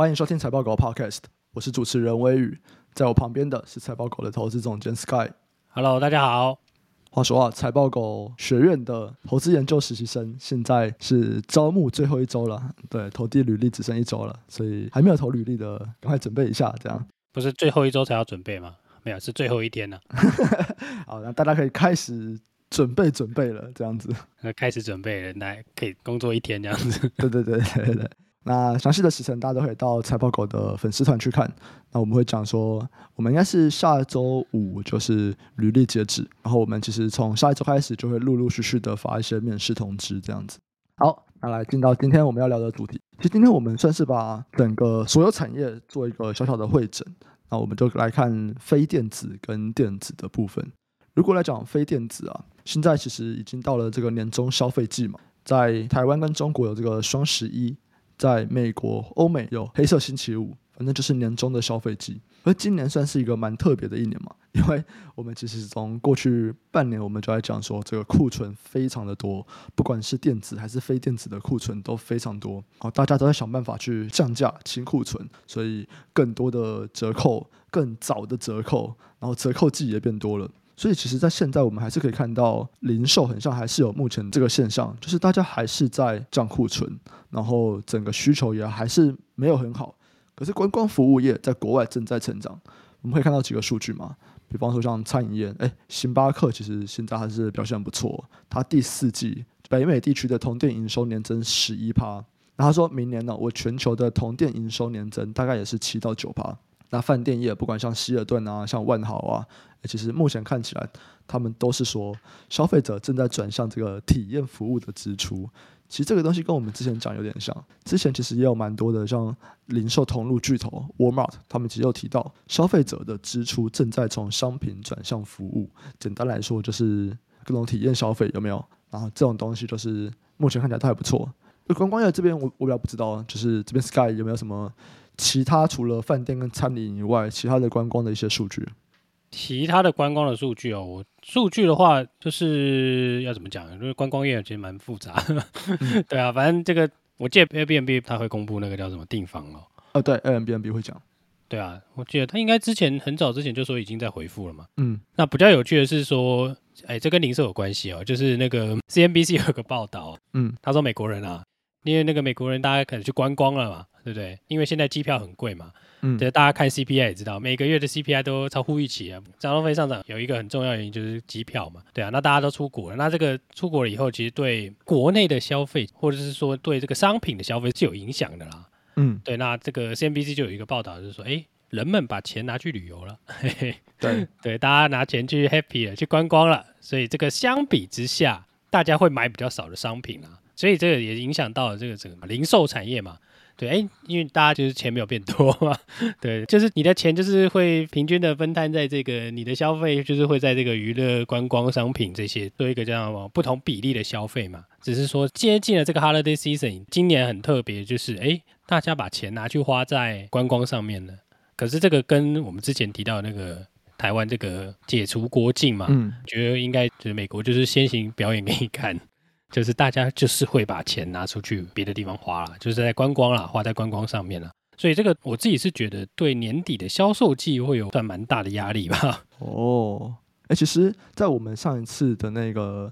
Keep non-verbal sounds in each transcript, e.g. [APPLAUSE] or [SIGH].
欢迎收听财报狗 Podcast，我是主持人微宇，在我旁边的是财报狗的投资总监 Sky。Hello，大家好。话说啊，财报狗学院的投资研究实习生现在是招募最后一周了，对，投递履历只剩一周了，所以还没有投履历的，赶快准备一下，这样。不是最后一周才要准备吗？没有，是最后一天呢、啊。[LAUGHS] 好，那大家可以开始准备准备了，这样子。那开始准备了，来可以工作一天这样子。对对对对对，对。那详细的时程大家都可以到财报狗的粉丝团去看。那我们会讲说，我们应该是下周五就是履历截止，然后我们其实从下一周开始就会陆陆续续的发一些面试通知，这样子。好，那来进到今天我们要聊的主题。其实今天我们算是把整个所有产业做一个小小的会诊。那我们就来看非电子跟电子的部分。如果来讲非电子啊，现在其实已经到了这个年终消费季嘛，在台湾跟中国有这个双十一。在美国、欧美有黑色星期五，反正就是年终的消费季。而今年算是一个蛮特别的一年嘛，[LAUGHS] 因为我们其实从过去半年，我们就在讲说，这个库存非常的多，不管是电子还是非电子的库存都非常多。好，大家都在想办法去降价清库存，所以更多的折扣、更早的折扣，然后折扣季也变多了。所以其实，在现在我们还是可以看到，零售很像还是有目前这个现象，就是大家还是在降库存，然后整个需求也还是没有很好。可是观光服务业在国外正在成长，我们可以看到几个数据嘛，比方说像餐饮业，哎，星巴克其实现在还是表现不错，它第四季北美地区的同店营收年增十一趴，然后他说明年呢，我全球的同店营收年增大概也是七到九趴。那饭店业不管像希尔顿啊，像万豪啊。其实目前看起来，他们都是说消费者正在转向这个体验服务的支出。其实这个东西跟我们之前讲有点像。之前其实也有蛮多的像零售通路巨头 Walmart，他们其实有提到消费者的支出正在从商品转向服务。简单来说就是各种体验消费有没有？然后这种东西就是目前看起来都还不错。观光业这边我我比较不知道，就是这边 Sky 有没有什么其他除了饭店跟餐饮以外，其他的观光的一些数据？其他的观光的数据哦，我数据的话就是要怎么讲？因为观光业其实蛮复杂，嗯、[LAUGHS] 对啊，反正这个我记得 Airbnb 他会公布那个叫什么订房哦。哦，对，Airbnb 会讲。对啊，我记得他应该之前很早之前就说已经在回复了嘛。嗯，那比较有趣的是说，哎，这跟零售有关系哦，就是那个 CNBC 有个报道，嗯，他说美国人啊，因为那个美国人大家可能去观光了嘛，对不对？因为现在机票很贵嘛。嗯，对，大家看 CPI 也知道，每个月的 CPI 都超乎预期啊。交通费上涨有一个很重要原因就是机票嘛，对啊，那大家都出国了，那这个出国了以后，其实对国内的消费或者是说对这个商品的消费是有影响的啦。嗯，对，那这个 CNBC 就有一个报道，就是说，哎，人们把钱拿去旅游了，嘿嘿，对 [LAUGHS] 对，大家拿钱去 happy 了，去观光了，所以这个相比之下，大家会买比较少的商品啊，所以这个也影响到了这个整个零售产业嘛。对，哎，因为大家就是钱没有变多嘛，[LAUGHS] 对，就是你的钱就是会平均的分摊在这个你的消费，就是会在这个娱乐、观光、商品这些做一个这样不同比例的消费嘛。只是说接近了这个 holiday season，今年很特别，就是哎，大家把钱拿去花在观光上面了。可是这个跟我们之前提到那个台湾这个解除国境嘛，嗯，觉得应该就是美国就是先行表演给你看。就是大家就是会把钱拿出去别的地方花了，就是在观光啦，花在观光上面了。所以这个我自己是觉得对年底的销售季会有算蛮大的压力吧。[LAUGHS] 哦，哎，其实，在我们上一次的那个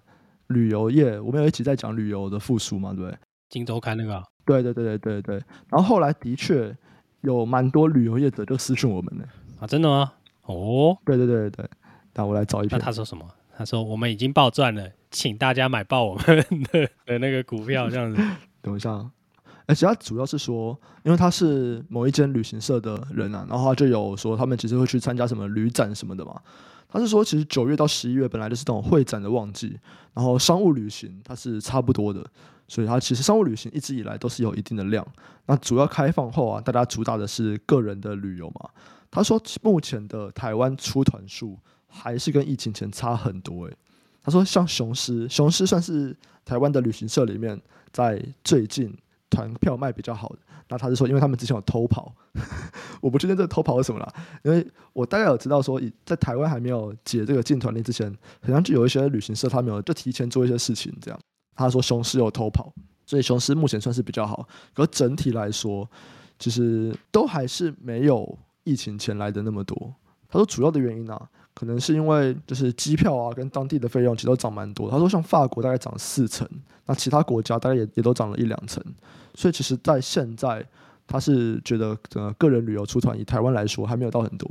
旅游业，我们有一起在讲旅游的复苏嘛，对不对？今周刊那个？对对对对对对。然后后来的确有蛮多旅游业者就私讯我们呢。啊，真的吗？哦，对对对对。那我来找一篇。那他说什么？他说我们已经爆赚了。请大家买爆我们的 [LAUGHS] 的那个股票，这样子。[LAUGHS] 等一下，而且他主要是说，因为他是某一间旅行社的人啊，然后他就有说他们其实会去参加什么旅展什么的嘛。他是说，其实九月到十一月本来就是这种会展的旺季，然后商务旅行它是差不多的，所以它其实商务旅行一直以来都是有一定的量。那主要开放后啊，大家主打的是个人的旅游嘛。他说，目前的台湾出团数还是跟疫情前差很多诶、他说：“像雄狮，雄狮算是台湾的旅行社里面，在最近团票卖比较好的。那他是说，因为他们之前有偷跑，[LAUGHS] 我不确定这个偷跑是什么啦。因为我大概有知道说，在台湾还没有解这个禁团令之前，好像就有一些旅行社他们有就提前做一些事情这样。他说雄狮有偷跑，所以雄狮目前算是比较好。可整体来说，其实都还是没有疫情前来的那么多。他说主要的原因啊，可能是因为就是机票啊跟当地的费用其实都涨蛮多。他说像法国大概涨四成，那其他国家大概也也都涨了一两成。所以其实，在现在他是觉得呃个人旅游出团以台湾来说还没有到很多。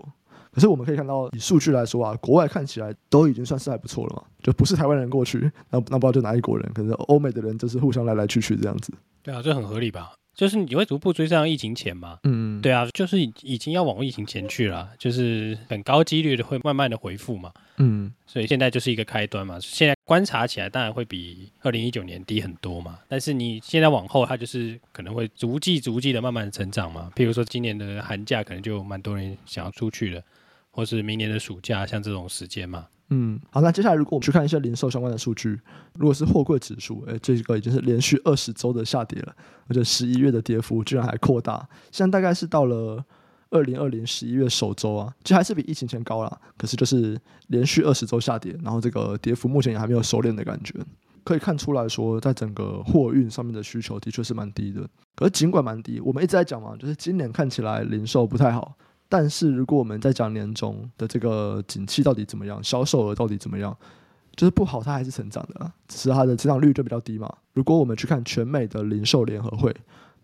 可是我们可以看到，以数据来说啊，国外看起来都已经算是还不错了嘛，就不是台湾人过去，那那不知道就哪一国人，可是欧美的人就是互相来来去去这样子。对啊，这很合理吧？就是你会逐步追上疫情前嘛？嗯，对啊，就是已经要往疫情前去了，就是很高几率的会慢慢的回复嘛。嗯，所以现在就是一个开端嘛。现在观察起来当然会比二零一九年低很多嘛，但是你现在往后它就是可能会逐季逐季的慢慢的成长嘛。譬如说今年的寒假可能就蛮多人想要出去的。或是明年的暑假，像这种时间嘛。嗯，好，那接下来如果我们去看一些零售相关的数据，如果是货柜指数，诶，这个已经是连续二十周的下跌了，而且十一月的跌幅居然还扩大，现在大概是到了二零二零十一月首周啊，其实还是比疫情前高啦，可是就是连续二十周下跌，然后这个跌幅目前也还没有收敛的感觉，可以看出来说，在整个货运上面的需求的确是蛮低的。可是尽管蛮低，我们一直在讲嘛，就是今年看起来零售不太好。但是如果我们在讲年中的这个景气到底怎么样，销售额到底怎么样，就是不好，它还是成长的，只是它的成长率就比较低嘛。如果我们去看全美的零售联合会，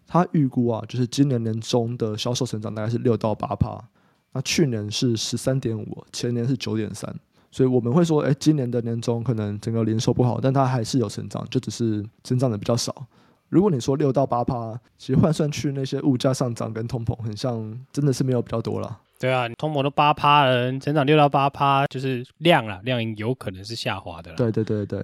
它预估啊，就是今年年中的销售成长大概是六到八趴，那去年是十三点五，前年是九点三，所以我们会说，哎，今年的年中可能整个零售不好，但它还是有成长，就只是增长的比较少。如果你说六到八趴，其实换算去那些物价上涨跟通膨，很像真的是没有比较多了。对啊，通膨都八趴了，成长六到八趴，就是量啦，量有可能是下滑的啦。对对对对，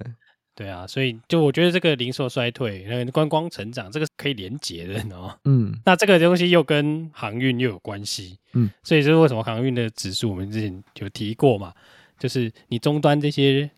对啊，所以就我觉得这个零售衰退、那个观光成长，这个是可以连结的，你知道吗？嗯，那这个东西又跟航运又有关系，嗯，所以这是为什么航运的指数我们之前有提过嘛，就是你终端这些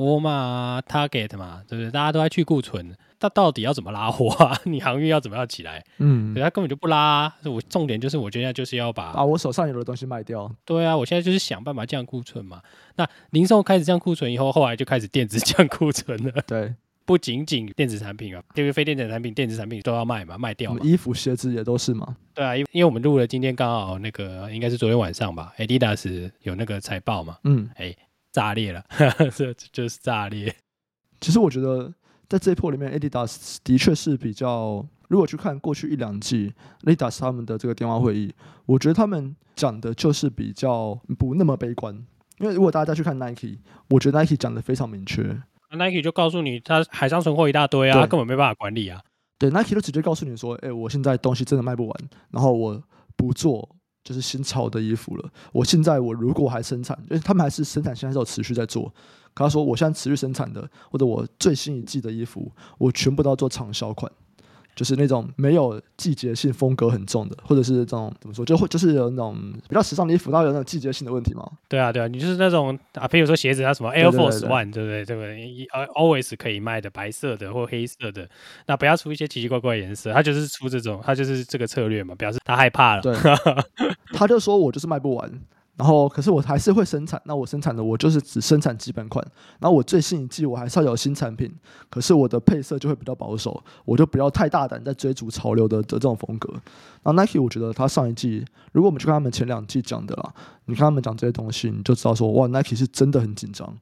沃尔玛啊、Target 嘛，对不对？大家都在去库存。它到底要怎么拉货啊？[LAUGHS] 你航运要怎么样起来？嗯，对，它根本就不拉啊。我重点就是，我觉得就是要把把我手上有的东西卖掉。对啊，我现在就是想办法降库存嘛。那零售开始降库存以后，后来就开始电子降库存了。对，[LAUGHS] 不仅仅电子产品啊，因为非电子产品、电子产品都要卖嘛，卖掉嘛。衣服、鞋子也都是嘛。对啊，因因为我们录了今天刚好那个应该是昨天晚上吧，Adidas 有那个财报嘛。嗯，哎，炸裂了，[LAUGHS] 这就是炸裂。其实我觉得。在这一波里面，Adidas 的确是比较。如果去看过去一两季，Adidas 他们的这个电话会议，我觉得他们讲的就是比较不那么悲观。因为如果大家再去看 Nike，我觉得 Nike 讲的非常明确。Nike 就告诉你，他海上存货一大堆啊，根本没办法管理啊。对，Nike 都直接告诉你说，哎，我现在东西真的卖不完，然后我不做就是新潮的衣服了。我现在我如果还生产，因为他们还是生产，现在是有持续在做。可他说：“我现在持续生产的，或者我最新一季的衣服，我全部都要做畅销款，就是那种没有季节性风格很重的，或者是这种怎么说，就会就是有那种比较时尚的衣服，它有那种季节性的问题吗？对啊，对啊，你就是那种啊，比如说鞋子，它什么 Air Force One，对不对？对不对？Always 可以卖的白色的或黑色的，那不要出一些奇奇怪怪的颜色，他就是出这种，他就是这个策略嘛，表示他害怕了。对，[LAUGHS] 他就说我就是卖不完。”然后，可是我还是会生产。那我生产的，我就是只生产基本款。然后我最新一季我还是要有新产品，可是我的配色就会比较保守，我就不要太大胆在追逐潮流的的这种风格。那 Nike，我觉得他上一季，如果我们去看他们前两季讲的啦，你看他们讲这些东西，你就知道说，哇，Nike 是真的很紧张。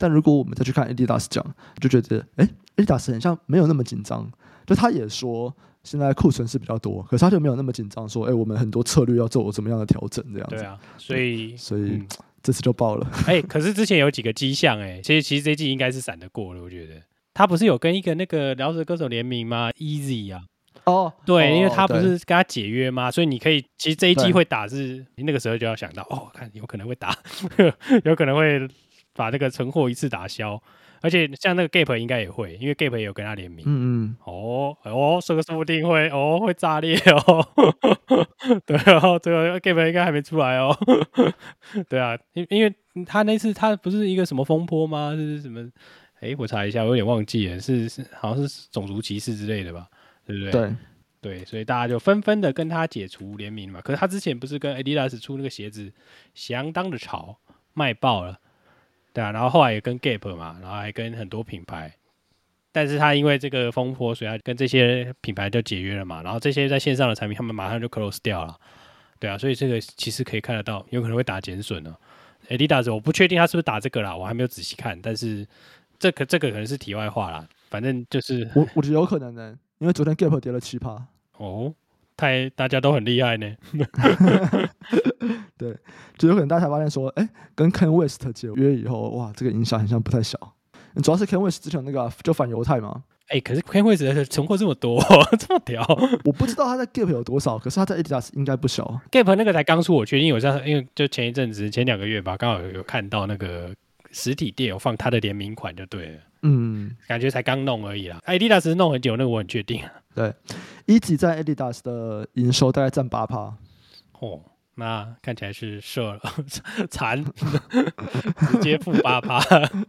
但如果我们再去看 Adidas 讲，就觉得，哎，Adidas 很像没有那么紧张。就他也说。现在库存是比较多，可是他就没有那么紧张，说：“哎、欸，我们很多策略要做怎么样的调整？”这样子。对啊，所以所以、嗯、这次就爆了。哎、欸，可是之前有几个迹象，哎，其实其实这季应该是闪得过了。我觉得他不是有跟一个那个饶舌歌手联名吗？Easy 啊，哦，对，因为他不是跟他解约吗？所以你可以，其实这一季会打是，你那个时候就要想到，哦，看有可能会打，[LAUGHS] 有可能会把那个存货一次打消。而且像那个 Gap 应该也会，因为 Gap 也有跟他联名。嗯嗯。哦哦，这个说不定会哦会炸裂哦。[LAUGHS] 对哦，这个 Gap 应该还没出来哦。[LAUGHS] 对啊，因因为他那次他不是一个什么风波吗？是什么？哎，我查一下，我有点忘记了，是是好像是种族歧视之类的吧？对不对？对对，所以大家就纷纷的跟他解除联名嘛。可是他之前不是跟 Adidas 出那个鞋子，相当的潮，卖爆了。对啊，然后后来也跟 Gap 嘛，然后还跟很多品牌但是他因为这个风波，所以他跟这些品牌就解约了嘛。然后这些在线上的产品，他们马上就 close 掉了。对啊，所以这个其实可以看得到，有可能会打减损呢。Adidas 我不确定他是不是打这个啦，我还没有仔细看。但是这个这个可能是题外话啦，反正就是我我觉得有可能呢，因为昨天 Gap 跌了七趴。哦，太大家都很厉害呢。[LAUGHS] [LAUGHS] 对，就有可能大家发现说，哎，跟 Kanye West 解约以后，哇，这个影响好像不太小。主要是 Kanye West 之前那个就反犹太嘛，哎、欸，可是 Kanye West 的存货这么多，[LAUGHS] 这么屌，我不知道他在 Gap 有多少，可是他在 Adidas 应该不小。Gap 那个才刚出，我确定，我知道，因为就前一阵子前两个月吧，刚好有，有看到那个实体店有放他的联名款，就对了，嗯，感觉才刚弄而已啦。Adidas 弄很久，那个我很确定。对，Yeezy 在 Adidas 的营收大概占八趴，哦。那看起来是射了 [LAUGHS] 惨，直接负八趴，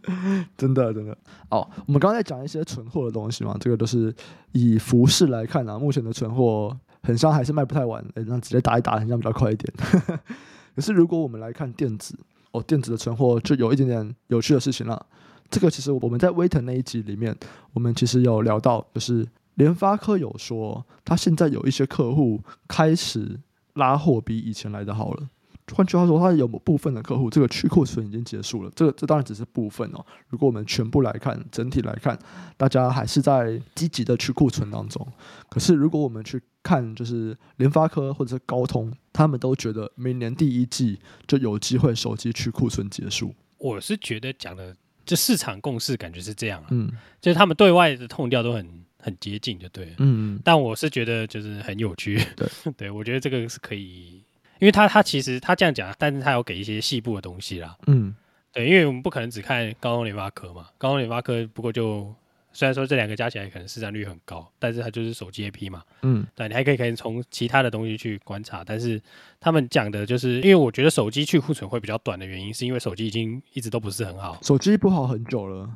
[LAUGHS] 真的真的。哦，我们刚才讲一些存货的东西嘛，这个都是以服饰来看啊，目前的存货很像还是卖不太完，哎，那直接打一打，很像比较快一点。[LAUGHS] 可是如果我们来看电子，哦，电子的存货就有一点点有趣的事情了。这个其实我们在威腾那一集里面，我们其实有聊到，就是联发科有说，他现在有一些客户开始。拉货比以前来的好了。换句话说，它有部分的客户，这个去库存已经结束了。这个这当然只是部分哦。如果我们全部来看，整体来看，大家还是在积极的去库存当中。可是，如果我们去看，就是联发科或者是高通，他们都觉得明年第一季就有机会手机去库存结束。我是觉得讲的，这市场共识感觉是这样啊。嗯，就是他们对外的痛调都很。很接近就对了，嗯，但我是觉得就是很有趣，[LAUGHS] 对，[LAUGHS] 对我觉得这个是可以，因为他他其实他这样讲，但是他有给一些细部的东西啦，嗯，对，因为我们不可能只看高通联发科嘛，高通联发科不过就虽然说这两个加起来可能市占率很高，但是它就是手机 AP 嘛，嗯，对，你还可以可以从其他的东西去观察，但是他们讲的就是，因为我觉得手机去库存会比较短的原因，是因为手机已经一直都不是很好，手机不好很久了。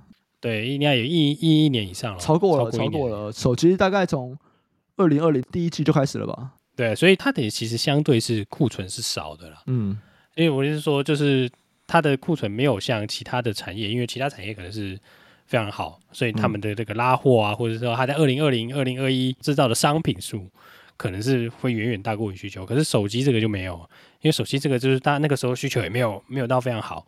对，应该有一一一年以上了，超过了，超过，了。手机大概从二零二零第一季就开始了吧？对，所以它得其实相对是库存是少的了。嗯，因为我是说，就是它的库存没有像其他的产业，因为其他产业可能是非常好，所以他们的这个拉货啊，嗯、或者说它在二零二零、二零二一制造的商品数，可能是会远远大过于需求。可是手机这个就没有，因为手机这个就是它那个时候需求也没有没有到非常好。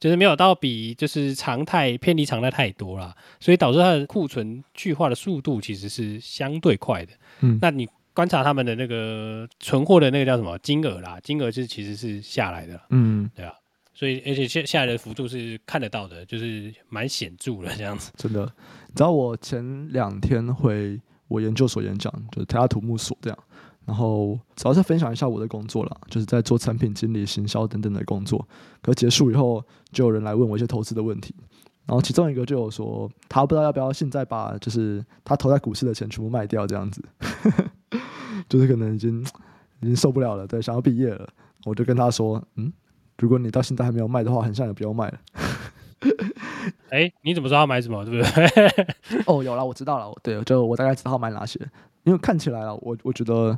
就是没有到比就是常态偏离常态太多啦，所以导致它的库存去化的速度其实是相对快的。嗯，那你观察他们的那个存货的那个叫什么金额啦，金额是其实是下来的。嗯，对啊，所以而且下下来的幅度是看得到的，就是蛮显著的这样子。真的，你知道我前两天回我研究所演讲，就是台大土木所这样。然后主要是分享一下我的工作啦，就是在做产品经理、行销等等的工作。可结束以后，就有人来问我一些投资的问题。然后其中一个就有说，他不知道要不要现在把就是他投在股市的钱全部卖掉，这样子，[LAUGHS] 就是可能已经已经受不了了，对，想要毕业了。我就跟他说，嗯，如果你到现在还没有卖的话，很像也不用卖了。哎，你怎么知道要买什么？对不对？[LAUGHS] 哦，有了，我知道了。对，就我大概知道要买哪些。因为看起来了，我我觉得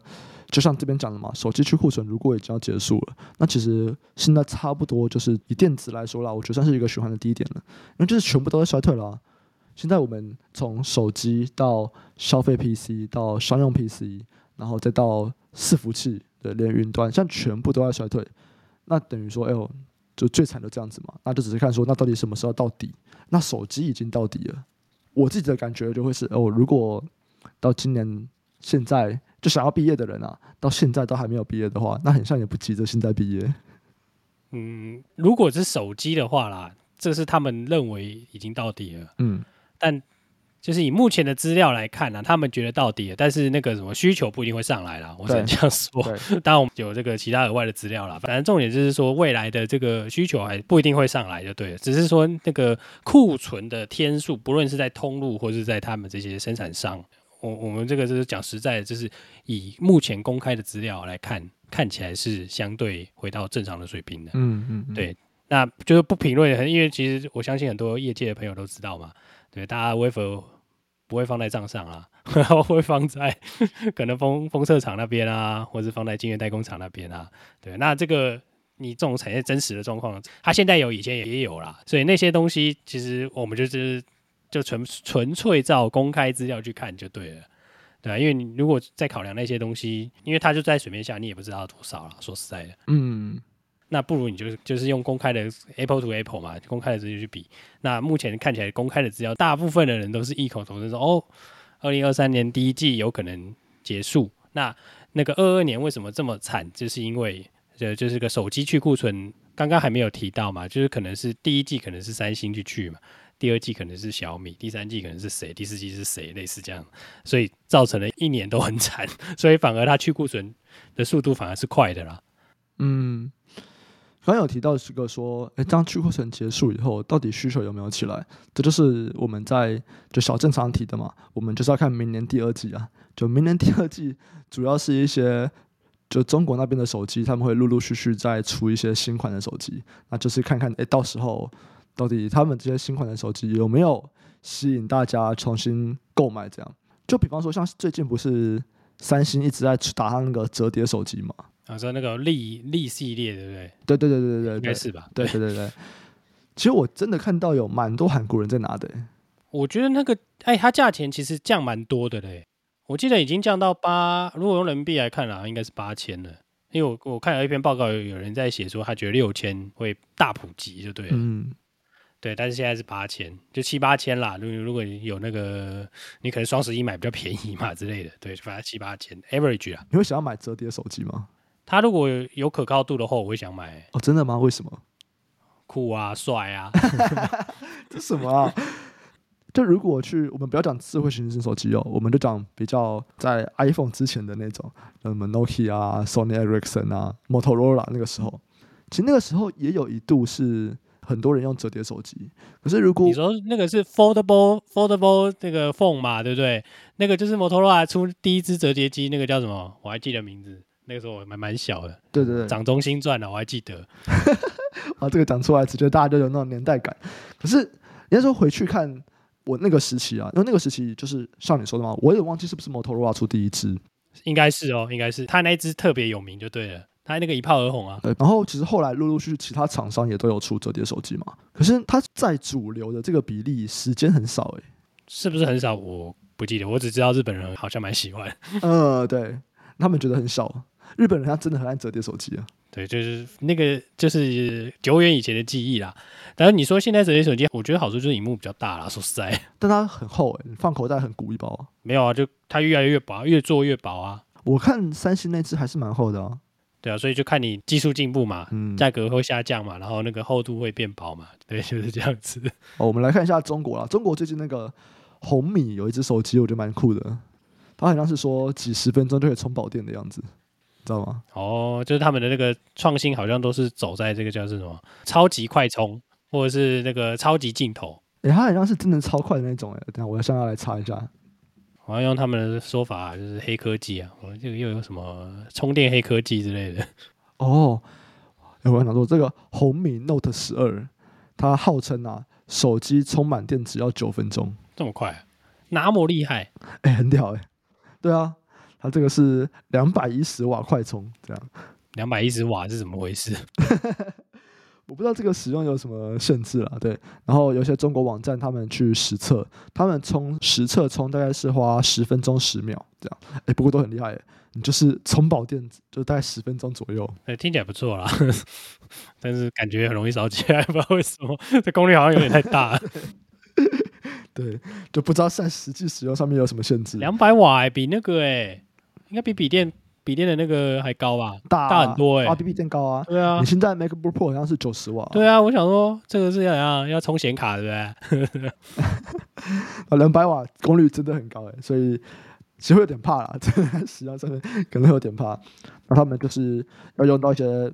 就像这边讲的嘛，手机去库存如果已经要结束了，那其实现在差不多就是以电子来说啦，我觉得算是一个循环的低点了，因为就是全部都在衰退了。现在我们从手机到消费 PC 到商用 PC，然后再到伺服器的连云端，现在全部都在衰退。那等于说，哎呦，就最惨的这样子嘛，那就只是看说，那到底什么时候到底？那手机已经到底了，我自己的感觉就会是，哦，如果到今年现在就想要毕业的人啊，到现在都还没有毕业的话，那很像也不急着现在毕业。嗯，如果是手机的话啦，这是他们认为已经到底了。嗯，但就是以目前的资料来看呢、啊，他们觉得到底了，但是那个什么需求不一定会上来啦。我只能这样说。当然我们有这个其他额外的资料啦，反正重点就是说未来的这个需求还不一定会上来，就对了。只是说那个库存的天数，不论是在通路或是在他们这些生产商。我我们这个就是讲实在的，就是以目前公开的资料来看，看起来是相对回到正常的水平的。嗯嗯，嗯对，那就是不评论，因为其实我相信很多业界的朋友都知道嘛。对，大家微服不会放在账上啊，会放在可能封封测厂那边啊，或者是放在晶圆代工厂那边啊。对，那这个你这种产业真实的状况，它现在有，以前也也有啦。所以那些东西其实我们就是。就纯纯粹照公开资料去看就对了，对啊，因为你如果再考量那些东西，因为它就在水面下，你也不知道多少了。说实在的，嗯，那不如你就是就是用公开的 Apple to Apple 嘛，公开的资料去比。那目前看起来公开的资料，大部分的人都是异口同声说，哦，二零二三年第一季有可能结束。那那个二二年为什么这么惨？就是因为呃，就是个手机去库存，刚刚还没有提到嘛，就是可能是第一季可能是三星去去嘛。第二季可能是小米，第三季可能是谁，第四季是谁，类似这样，所以造成了一年都很惨，[LAUGHS] 所以反而它去库存的速度反而是快的啦。嗯，刚有提到是个说，哎、当去库存结束以后，到底需求有没有起来？这就是我们在就小正常提的嘛，我们就是要看明年第二季啊，就明年第二季主要是一些就中国那边的手机，他们会陆陆续续再出一些新款的手机，那就是看看哎、到时候。到底他们这些新款的手机有没有吸引大家重新购买？这样，就比方说，像最近不是三星一直在打他那个折叠手机嘛？啊，说那个利利系列，对不对？对对对对对对，应该是吧？对对对对。其实我真的看到有蛮多韩国人在拿的。我觉得那个，哎，它价钱其实降蛮多的嘞。我记得已经降到八，如果用人民币来看啊，应该是八千了。因为我我看了一篇报告，有有人在写说，他觉得六千会大普及，就对了。嗯。对，但是现在是八千，就七八千啦。如如果你有那个，你可能双十一买比较便宜嘛之类的。对，反正七八千，average 啊。你会想要买折叠手机吗？它如果有可靠度的话，我会想买。哦，真的吗？为什么？酷啊，帅啊！[LAUGHS] 这什么啊？就如果去，我们不要讲智慧型手机哦，我们就讲比较在 iPhone 之前的那种，什么 Nokia 啊、Sony Ericsson 啊、Motorola 那个时候，其实那个时候也有一度是。很多人用折叠手机，可是如果你说那个是 foldable foldable 那个 phone 嘛，对不对？那个就是 Motorola 出第一支折叠机，那个叫什么？我还记得名字。那个时候我蛮蛮小的，对对对，掌中心转了，我还记得。[LAUGHS] 啊，这个讲出来，只觉得大家都有那种年代感。可是你要说回去看我那个时期啊，因为那个时期就是像你说的嘛，我也忘记是不是摩托罗拉出第一支，应该是哦，应该是他那一支特别有名就对了。他那个一炮而红啊，对，然后其实后来陆陆续续其他厂商也都有出折叠手机嘛，可是它在主流的这个比例时间很少哎，是不是很少？我不记得，我只知道日本人好像蛮喜欢，呃，对，他们觉得很少，日本人他真的很爱折叠手机啊，对，就是那个就是久远以前的记忆啦。但是你说现在折叠手机，我觉得好处就是荧幕比较大啦，说实在，但它很厚哎，你放口袋很鼓一包啊，没有啊，就它越来越薄，越做越薄啊。我看三星那只还是蛮厚的啊。对啊，所以就看你技术进步嘛，嗯，价格会下降嘛，然后那个厚度会变薄嘛，对，就是这样子。哦，我们来看一下中国啦，中国最近那个红米有一只手机，我觉得蛮酷的，它好像是说几十分钟就可以充饱电的样子，知道吗？哦，就是他们的那个创新好像都是走在这个叫是什么超级快充，或者是那个超级镜头。诶，它好像是真的超快的那种诶，等下我要上要来查一下。好像用他们的说法就是黑科技啊，我这个又有什么充电黑科技之类的哦。我想说这个红米 Note 十二，它号称啊，手机充满电只要九分钟，这么快，那么厉害？哎、欸，很屌哎、欸。对啊，它这个是两百一十瓦快充，这样。两百一十瓦是怎么回事？[LAUGHS] 我不知道这个使用有什么限制了，对。然后有些中国网站他们去实测，他们充实测充大概是花十分钟十秒这样，哎，不过都很厉害，你就是充饱电就大概十分钟左右，哎，听起来不错啦，[LAUGHS] 但是感觉很容易烧起来，不知道为什么，这功率好像有点太大，[LAUGHS] 对，就不知道在实际使用上面有什么限制。两百瓦比那个哎，应该比笔电。笔电的那个还高吧，大大很多哎、欸，比笔电高啊。对啊，你现在 MacBook Pro 好像是九十瓦。对啊，我想说这个是要怎样？要充显卡对不对？[LAUGHS] 啊，两百瓦功率真的很高哎、欸，所以其实有点怕啦，[LAUGHS] 真的使用上面可能有点怕。那他们就是要用到一些，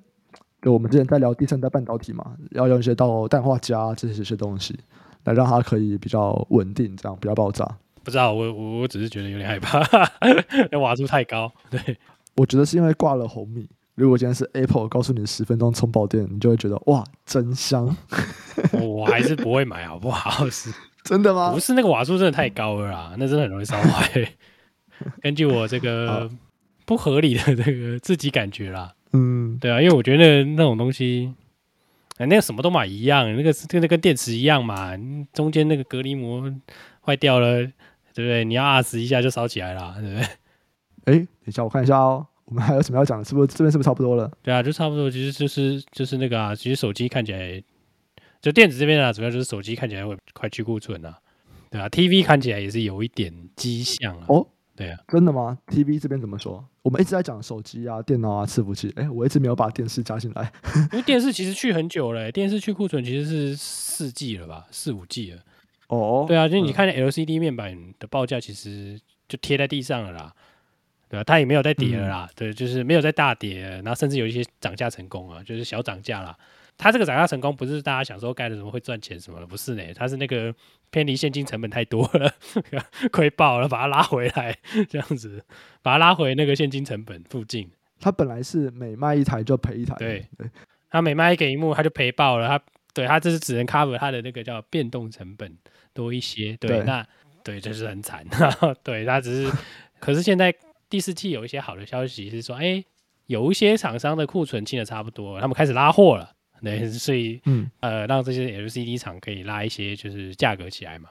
就我们之前在聊第三代半导体嘛，要用一些到氮化镓这些些东西，来让它可以比较稳定，这样不要爆炸。不知道，我我我只是觉得有点害怕，[LAUGHS] 那瓦数太高，对。我觉得是因为挂了红米。如果今天是 Apple 告诉你十分钟充饱电，你就会觉得哇，真香。我还是不会买，好不好？是 [LAUGHS] 真的吗？不是那个瓦数真的太高了啦，那真的很容易烧坏。[LAUGHS] 根据我这个不合理的这个自己感觉啦，嗯，对啊，因为我觉得那种东西，哎，那个什么都买一样，那个跟那跟电池一样嘛，中间那个隔离膜坏掉了，对不对？你要二十一下就烧起来了，对不对？哎，等一下我看一下哦，我们还有什么要讲的？是不是这边是不是差不多了？对啊，就差不多，其实就是就是那个啊，其实手机看起来，就电子这边啊，主要就是手机看起来会快去库存啊，对啊，TV 看起来也是有一点迹象啊。哦。对啊，真的吗？TV 这边怎么说？我们一直在讲手机啊、电脑啊、伺服器。哎，我一直没有把电视加进来，[LAUGHS] 因为电视其实去很久了，电视去库存其实是四季了吧，四五季了。哦，对啊，就你看 LCD 面板的报价，其实就贴在地上了啦，对吧、啊？它也没有再跌了啦，嗯、对，就是没有再大跌，然后甚至有一些涨价成功啊，就是小涨价啦。它这个涨价成功不是大家想说盖的什么会赚钱什么的，不是呢，它是那个偏离现金成本太多了，[LAUGHS] 亏爆了，把它拉回来，[LAUGHS] 这样子，把它拉回那个现金成本附近。它本来是每卖一台就赔一台，对，它每卖一个萤幕，它就赔爆了。它对它这是只能 cover 它的那个叫变动成本多一些，对，对那对就是很惨，对，它只是，可是现在第四季有一些好的消息是说，哎、欸，有一些厂商的库存清的差不多，他们开始拉货了。对，所以，嗯，呃，让这些 LCD 厂可以拉一些，就是价格起来嘛，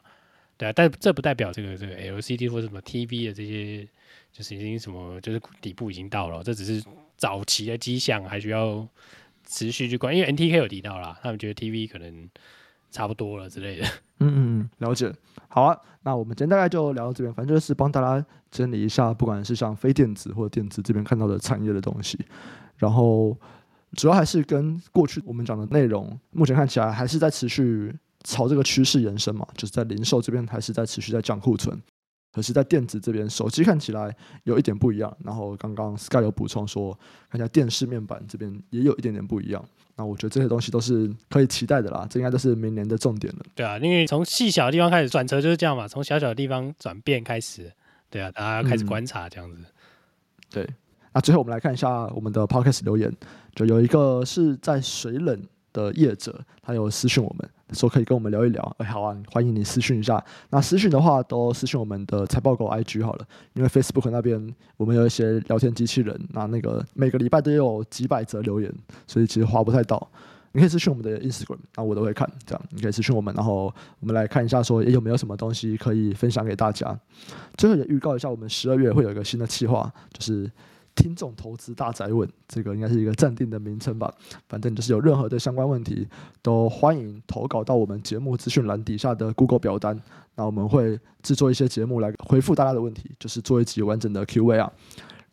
对啊，但这不代表这个这个 LCD 或者什么 TV 的这些，就是已经什么，就是底部已经到了，这只是早期的迹象，还需要持续去关。因为 NTK 有提到啦，他们觉得 TV 可能差不多了之类的。[LAUGHS] 嗯嗯嗯，了解。好啊，那我们今天大概就聊到这边，反正就是帮大家整理一下，不管是像非电子或者电子这边看到的产业的东西，然后。主要还是跟过去我们讲的内容，目前看起来还是在持续朝这个趋势延伸嘛，就是在零售这边还是在持续在降库存，可是，在电子这边，手机看起来有一点不一样。然后刚刚 Sky 有补充说，看一下电视面板这边也有一点点不一样。那我觉得这些东西都是可以期待的啦，这应该都是明年的重点了。对啊，因为从细小的地方开始转折就是这样嘛，从小小的地方转变开始，对啊，大家要开始观察这样子，嗯、对。那最后我们来看一下我们的 Podcast 留言，就有一个是在水冷的业者，他有私讯我们说可以跟我们聊一聊。哎，好啊，欢迎你私讯一下。那私讯的话都私讯我们的财报狗 IG 好了，因为 Facebook 那边我们有一些聊天机器人，那那个每个礼拜都有几百则留言，所以其实划不太到。你可以私讯我们的 Instagram，那我都会看。这样你可以私讯我们，然后我们来看一下说，说有没有什么东西可以分享给大家。最后也预告一下，我们十二月会有一个新的计划，就是。听众投资大宅问，这个应该是一个暂定的名称吧。反正就是有任何的相关问题，都欢迎投稿到我们节目资讯栏底下的 Google 表单。那我们会制作一些节目来回复大家的问题，就是做一集完整的 Q&A 啊。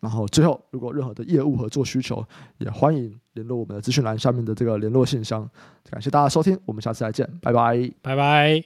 然后最后，如果任何的业务合作需求，也欢迎联络我们的资讯栏下面的这个联络信箱。感谢大家收听，我们下次再见，拜拜，拜拜。